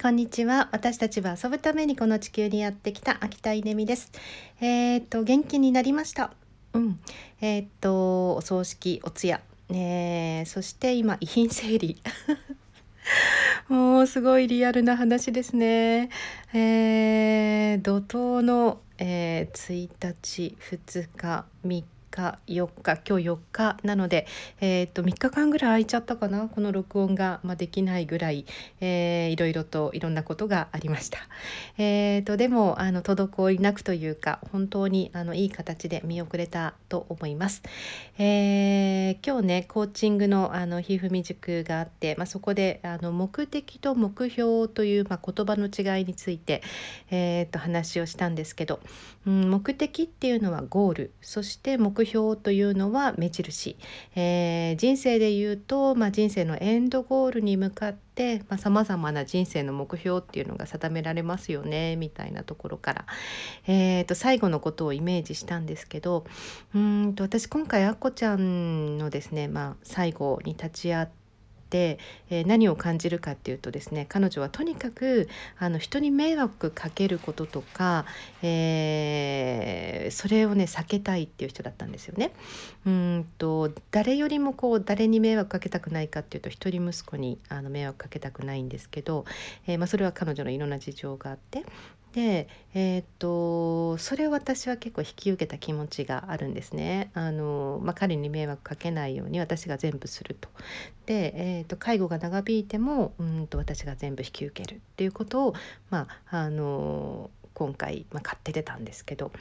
こんにちは。私たちは遊ぶためにこの地球にやってきた秋田稲美です。えー、っと元気になりました？うん。えー、っとお葬式、お通夜、えー、そして今遺品整理。もうすごいリアルな話ですね。えー、怒涛の、えー、1日、2日、3日4日今日4日なので、えー、と3日間ぐらい空いちゃったかなこの録音が、まあ、できないぐらい、えー、いろいろといろんなことがありました。えー、っとでもあの滞りなくというか本当にあのいい形で見送れたと思います。えー、今日ねコーチングのあのひふみ塾があって、まあ、そこであの目的と目標という、まあ、言葉の違いについて、えー、と話をしたんですけど、うん、目的っていうのはゴールそして目標というのは目印、えー、人生で言うと、まあ、人生のエンドゴールに向かってさまざ、まな人生の目標っていうのが定められますよねみたいなところから、えーと、最後のことをイメージしたんですけどうんと私今回あっこちゃんのですね、まあ、最後に立ち会って、えー、何を感じるかっていうとですね彼女はとにかくあの人に迷惑かけることとか、えー、それをね避けたいっていう人だったんですよね。うんと誰よりもこう誰に迷惑かけたくないかっていうと一人息子にあの迷惑かけたくないんですけど、えー、まあ、それは彼女のいろんな事情があってで、えー、っとそれを私は結構引き受けた気持ちがあるんですね。あのまあ、彼に迷惑かけないように私が全部すると。で、えー、っと介護が長引いてもうんと私が全部引き受けるっていうことを、まあ、あの今回、まあ、買って出たんですけど、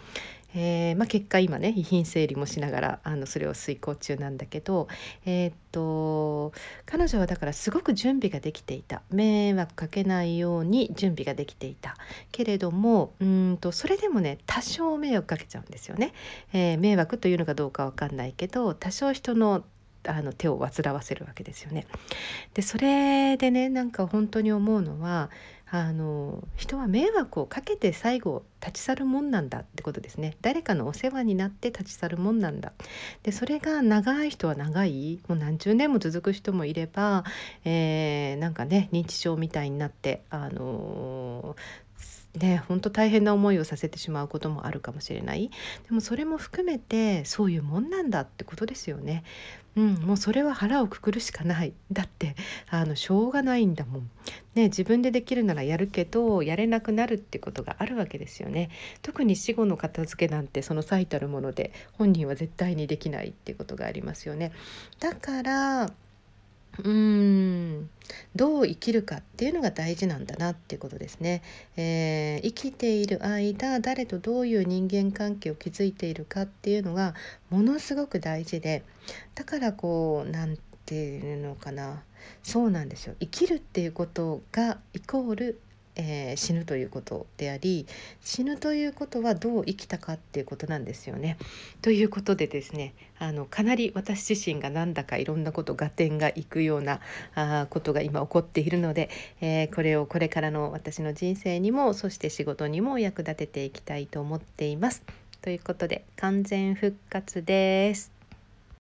えー、まあ、結果今ね遺品整理もしながらあのそれを遂行中なんだけど、えー、っと彼女はだからすごく準備ができていた迷惑かけないように準備ができていたけれどもうんとそれでもね多少迷惑かけちゃうんですよね。えー、迷惑というのかどうかわかんないけど多少人のあの手を煩わせるわけですよね。でそれでねなんか本当に思うのはあの人は迷惑をかけて最後立ち去るもんなんだってことですね。誰かのお世話になって立ち去るもんなんだ。でそれが長い人は長い。もう何十年も続く人もいれば、えー、なんかね認知症みたいになってあのね本当大変な思いをさせてしまうこともあるかもしれない。でもそれも含めてそういうもんなんだってことですよね。うん、もうそれは腹をくくるしかない。だってあのしょうがないんだもん、ね、自分でできるならやるけどやれなくなるってことがあるわけですよね。特に死後の片付けなんてその最たるもので本人は絶対にできないってことがありますよね。だからうんどう生きるかっていうのが大事なんだなっていうことですね、えー、生きている間誰とどういう人間関係を築いているかっていうのがものすごく大事でだからこう何てていうのかなそうなんですよ生きるっていうことがイコールえー、死ぬということであり死ぬということはどう生きたかっていうことなんですよね。ということでですねあのかなり私自身がなんだかいろんなこと合点がいくようなあことが今起こっているので、えー、これをこれからの私の人生にもそして仕事にも役立てていきたいと思っています。ということで完全復活です。